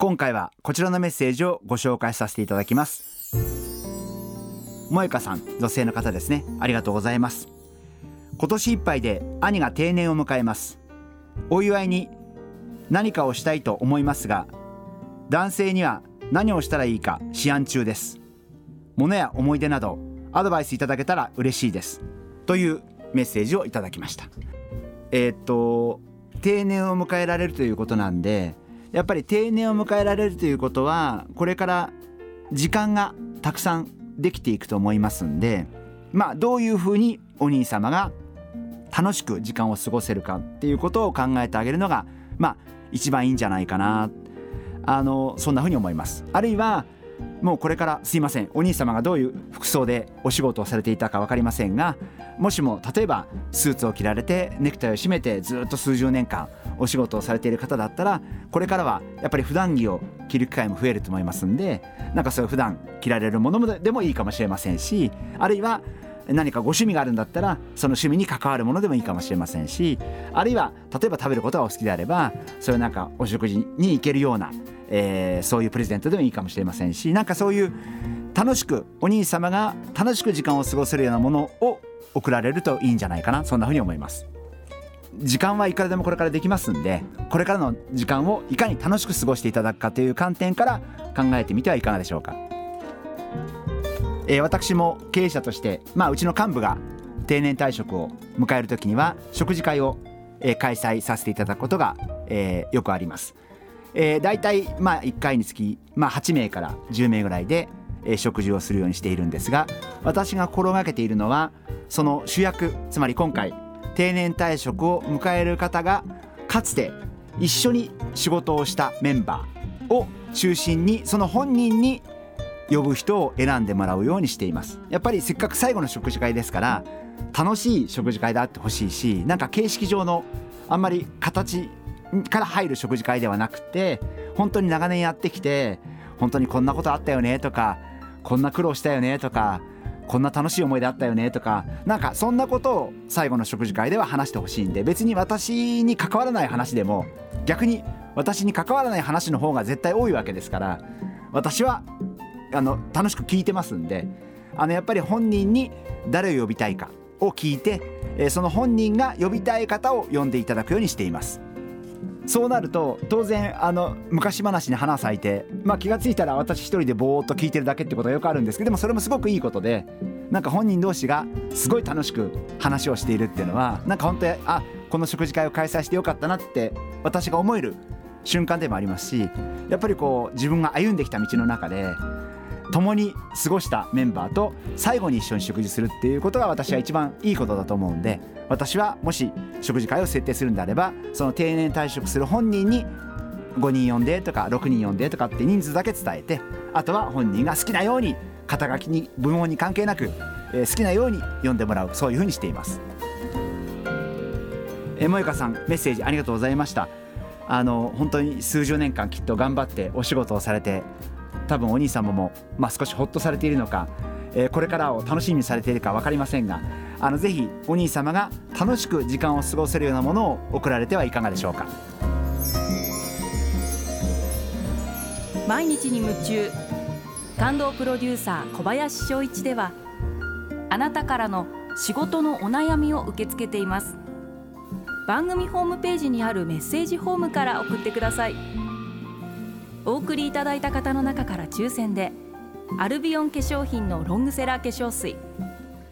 今回はこちらのメッセージをご紹介させていただきます。萌香さん女性の方ですね。ありがとうございます。今年いっぱいで兄が定年を迎えます。お祝いに何かをしたいと思いますが男性には何をしたらいいか思案中です。物や思い出などアドバイスいただけたら嬉しいです。というメッセージをいただきました。えー、っと定年を迎えられるということなんでやっぱり定年を迎えられるということはこれから時間がたくさんできていくと思いますんでまあどういうふうにお兄様が楽しく時間を過ごせるかっていうことを考えてあげるのがまあ一番いいんじゃないかな。あのそんなふうに思います。あるいはもうこれからすいません。お兄様がどういう服装でお仕事をされていたか分かりませんがもしも例えばスーツを着られてネクタイを締めてずっと数十年間お仕事をされている方だったらこれからはやっぱり普段着を着る機会も増えると思いますんでなんかそういう普段着られるものでもいいかもしれませんしあるいは何かご趣味があるんだったらその趣味に関わるものでもいいかもしれませんしあるいは例えば食べることがお好きであればそういうなんかお食事に行けるような、えー、そういうプレゼントでもいいかもしれませんしなんかそういう楽しくお兄様が楽しく時間を過ごせるようなものを送られるといいんじゃないかな。そんなふうに思います。時間はいくらでもこれからできますんでこれからの時間をいかに楽しく過ごしていただくかという観点から考えてみてはいかがでしょうか、えー、私も経営者として、まあ、うちの幹部が定年退職を迎える時には食事会を、えー、開催させていただくことが、えー、よくあります、えー、大体、まあ、1回につき、まあ、8名から10名ぐらいで、え、食事をするようにしているんですが私が心がけているのはその主役つまり今回定年退職を迎える方がかつて一緒に仕事をしたメンバーを中心にその本人に呼ぶ人を選んでもらうようにしています。やっぱりせっかく最後の食事会ですから楽しい食事会であってほしいしなんか形式上のあんまり形から入る食事会ではなくて本当に長年やってきて本当にこんなことあったよねとかこんな苦労したよねとかこんな楽しい思い出あったよねとかなんかそんなことを最後の食事会では話してほしいんで別に私に関わらない話でも逆に私に関わらない話の方が絶対多いわけですから私はあの楽しく聞いてますんであのやっぱり本人に誰を呼びたいかを聞いて、えその本人が呼びたい方を呼んでいただくようにしています。そうなると当然あの昔話に花咲いて、まあ、気が付いたら私一人でぼーっと聞いてるだけってことがよくあるんですけどでもそれもすごくいいことでなんか本人同士がすごい楽しく話をしているっていうのはなんか本当にあこの食事会を開催してよかったなって私が思える瞬間でもありますしやっぱりこう自分が歩んできた道の中で共に過ごしたメンバーと最後に一緒に食事するっていうことが私は一番いいことだと思うんで私はもし食事会を設定するんであればその定年退職する本人に5人呼んでとか6人呼んでとかって人数だけ伝えてあとは本人が好きなように肩書きに部門に関係なく、えー、好きなように呼んでもらうそういうふうにしています。えー、萌香さんメッセージありがとうございました。あの本当に数十年間きっと頑張ってお仕事をされて多分お兄様も、まあ、少しほっとされているのか、えー、これからを楽しみにされているか分かりませんがあのぜひお兄様が楽しく時間を過ごせるようなものを送られてはいかがでしょうか。毎日に夢中感動プロデューサー小林翔一ではあなたからの仕事のお悩みを受け付けています。番組ホームページにあるメッセージホームから送ってください。お送りいただいた方の中から抽選でアルビオン化粧品のロングセラー化粧水。